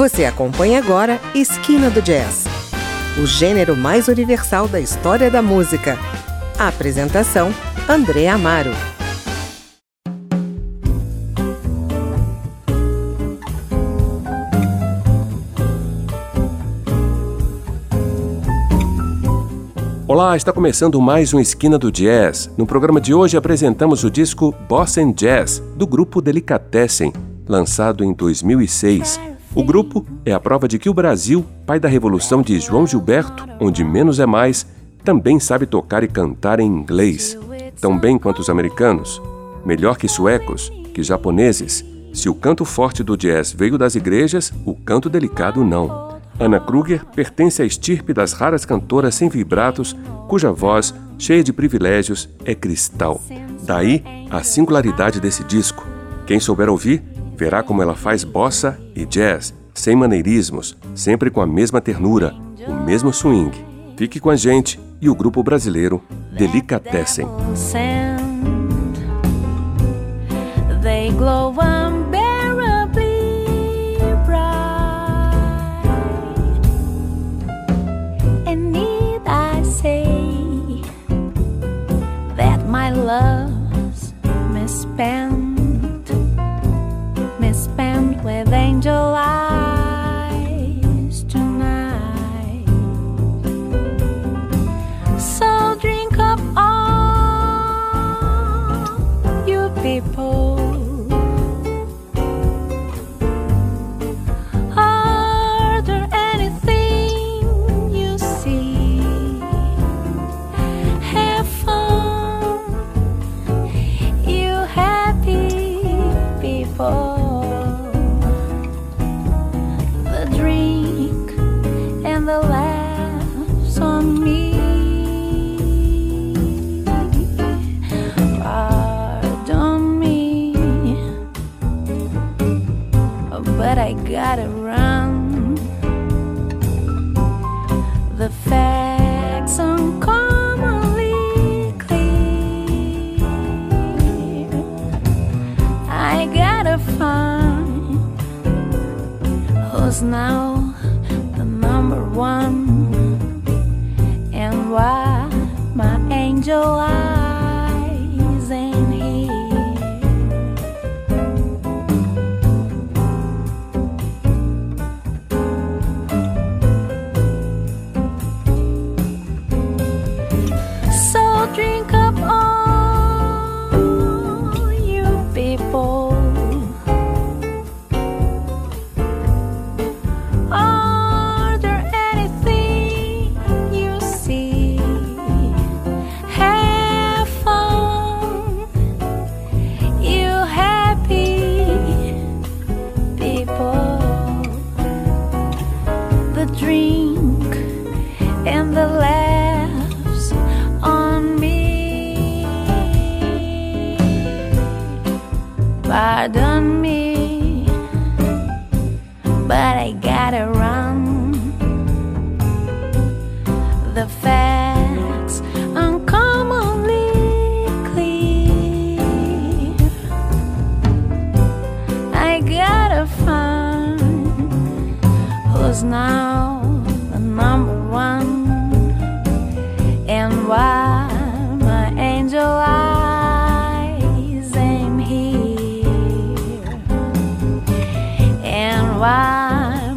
Você acompanha agora Esquina do Jazz, o gênero mais universal da história da música. A apresentação: André Amaro. Olá, está começando mais um Esquina do Jazz. No programa de hoje apresentamos o disco Bossa Jazz, do grupo Delicatessen, lançado em 2006. O grupo é a prova de que o Brasil, pai da revolução de João Gilberto, onde menos é mais, também sabe tocar e cantar em inglês, tão bem quanto os americanos, melhor que suecos, que japoneses. Se o canto forte do jazz veio das igrejas, o canto delicado não. Anna Kruger pertence à estirpe das raras cantoras sem vibratos, cuja voz, cheia de privilégios, é cristal. Daí a singularidade desse disco. Quem souber ouvir, verá como ela faz bossa e jazz, sem maneirismos, sempre com a mesma ternura, o mesmo swing. Fique com a gente e o grupo brasileiro Delicatessen. They glow love's misspent, I done me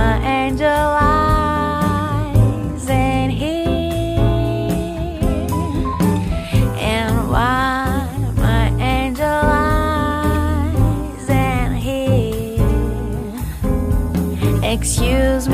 my angel here. And why my angel here? Excuse me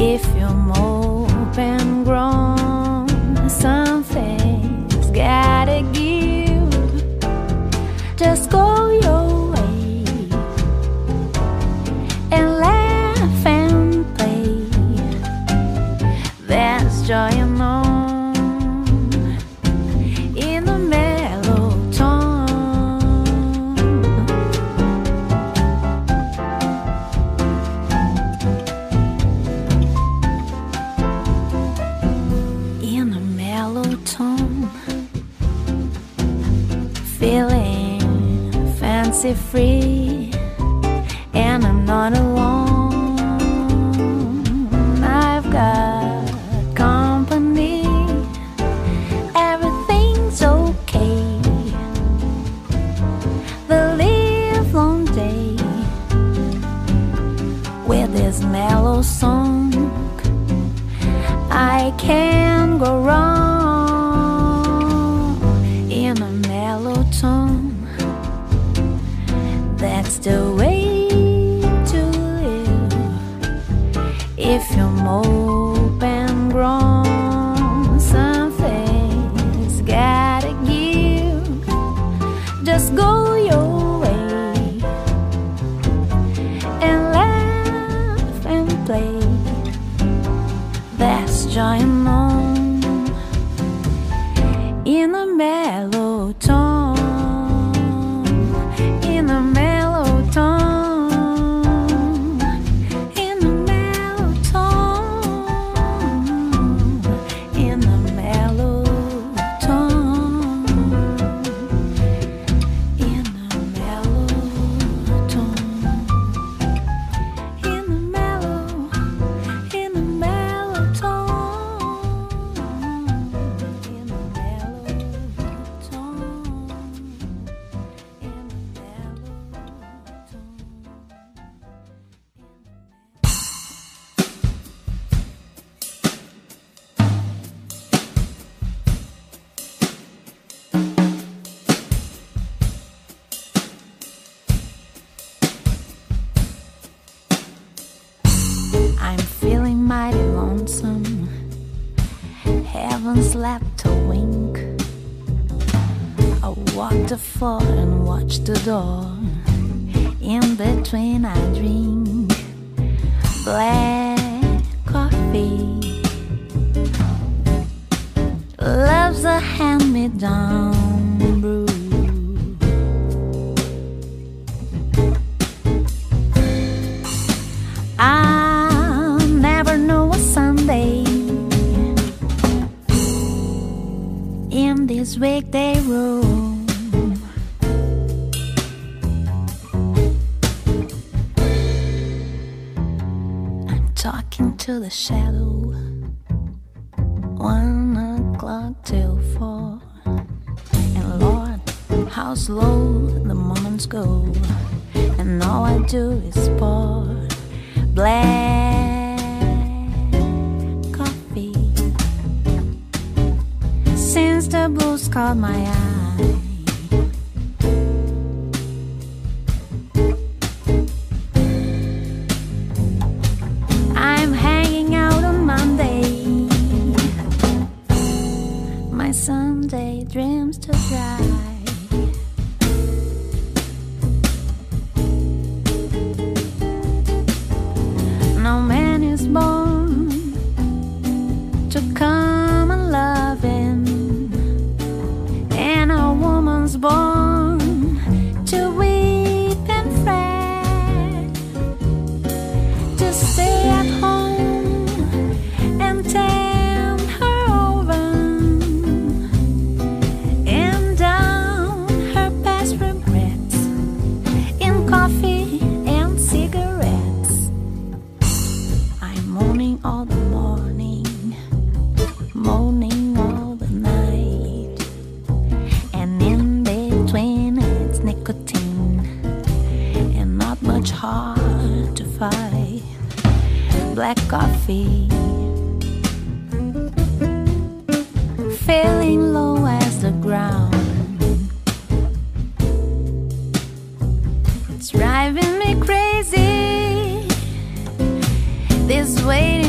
if you're more fancy free, and I'm not alone. just go door. In between, I drink black coffee. Love's a hand me down brew. I'll never know a Sunday. In this weekday world. the shadow. One o'clock till four. And Lord, how slow the moments go. And all I do is pour black coffee. Since the blues caught my eye. much hard to find black coffee. Feeling low as the ground. It's driving me crazy. This waiting.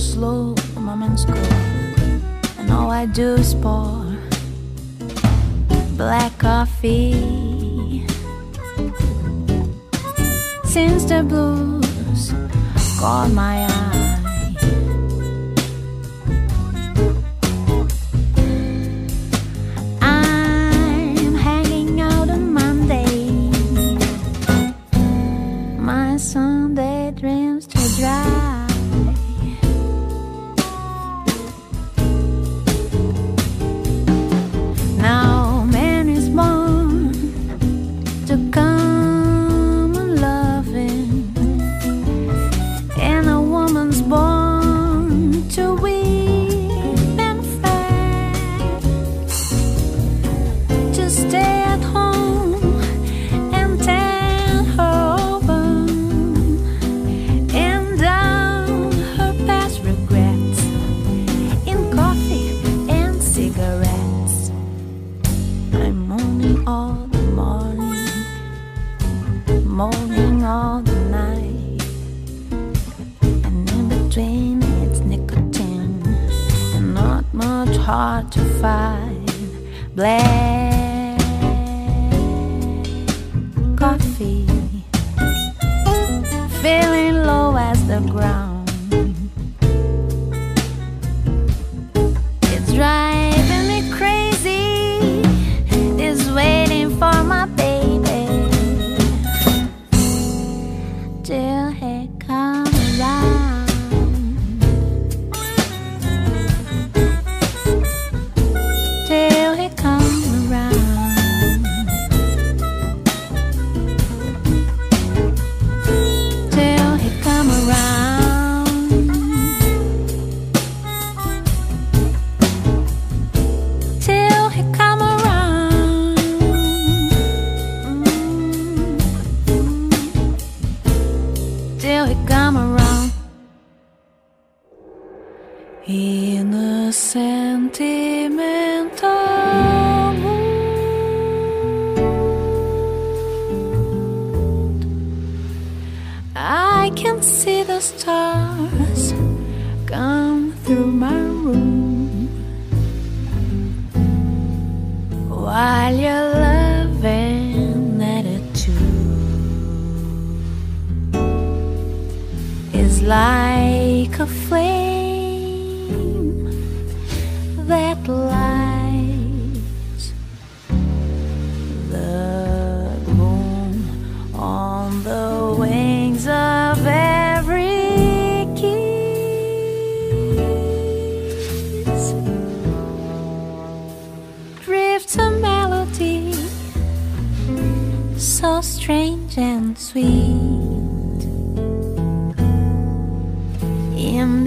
slow, moments go, and all I do is pour black coffee. Since the blues caught my eye. strain, it's nicotine. And not much hard to find. Black coffee, feeling low as the ground. while you're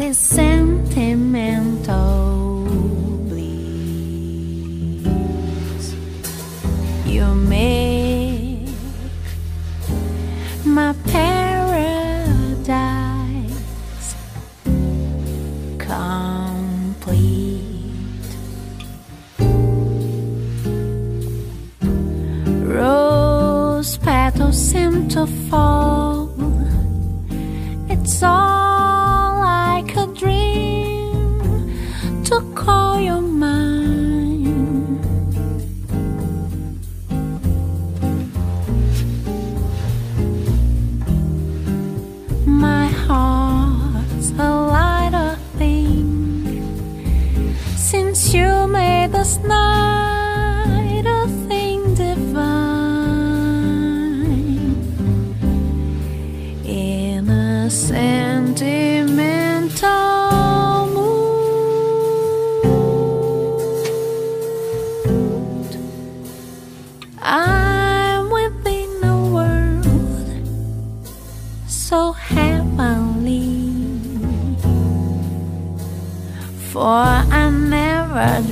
reminiscent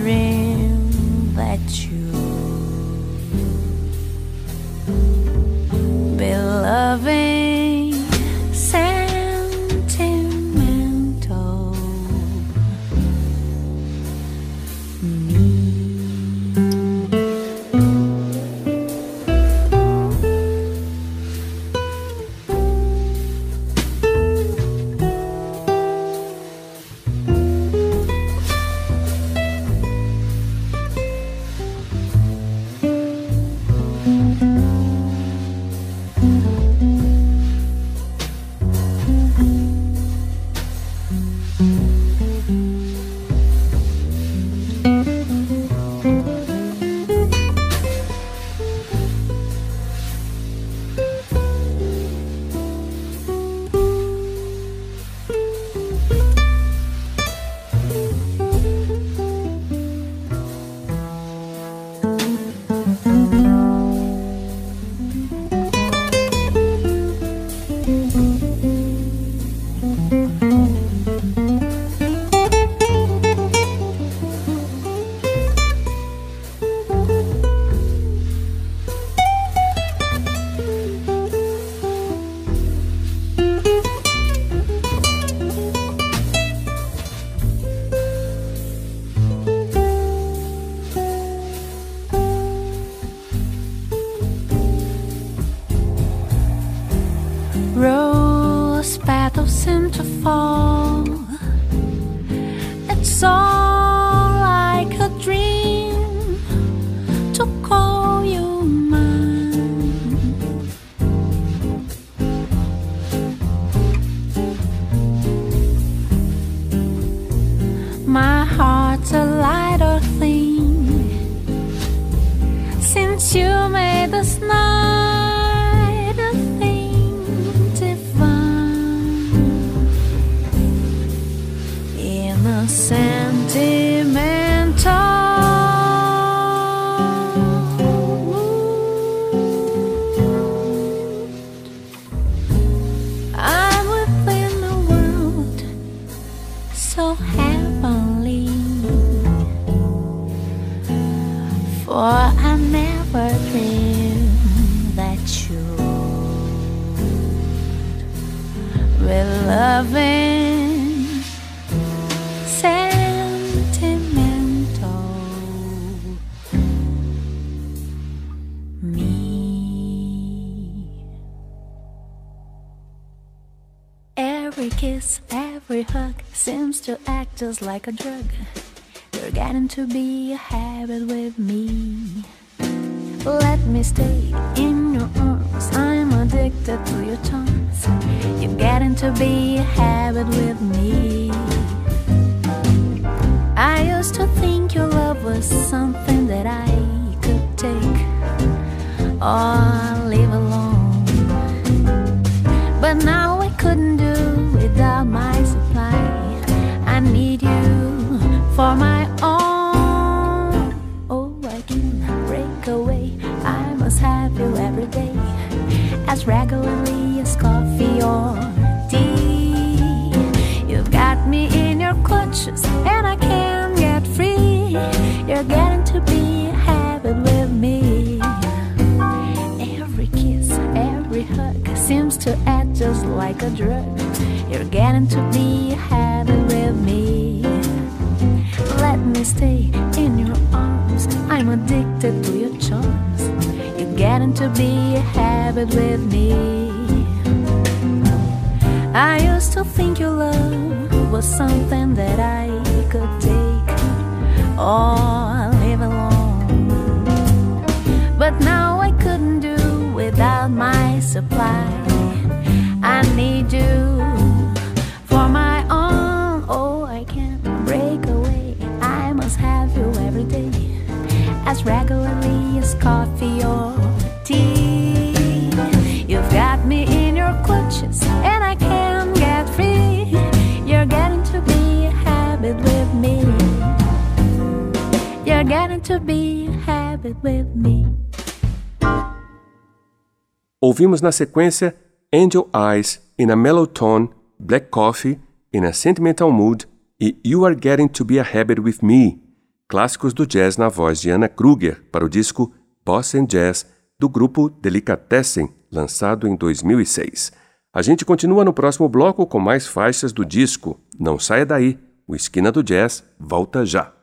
dream that you be loving. kiss, every hug seems to act just like a drug. You're getting to be a habit with me. Let me stay in your arms. I'm addicted to your charms. You're getting to be a habit with me. I used to think your love was something that I could take oh, or leave attracted to your charms. You're getting to be a habit with me. I used to think your love was something that I could take all live alone. But now I couldn't do without my supply. I need you for my as regularly as coffee or tea. You've got me in your clutches, and I can't get free. You're getting to be a habit with me. You're getting to be a habit with me. Ouvimos na sequência Angel Eyes in a Mellow Tone, Black Coffee in a Sentimental Mood e You Are Getting to Be a Habit with Me, clássicos do jazz na voz de Anna Kruger para o disco Boss and Jazz do grupo Delicatessen, lançado em 2006. A gente continua no próximo bloco com mais faixas do disco. Não saia daí, o Esquina do Jazz volta já.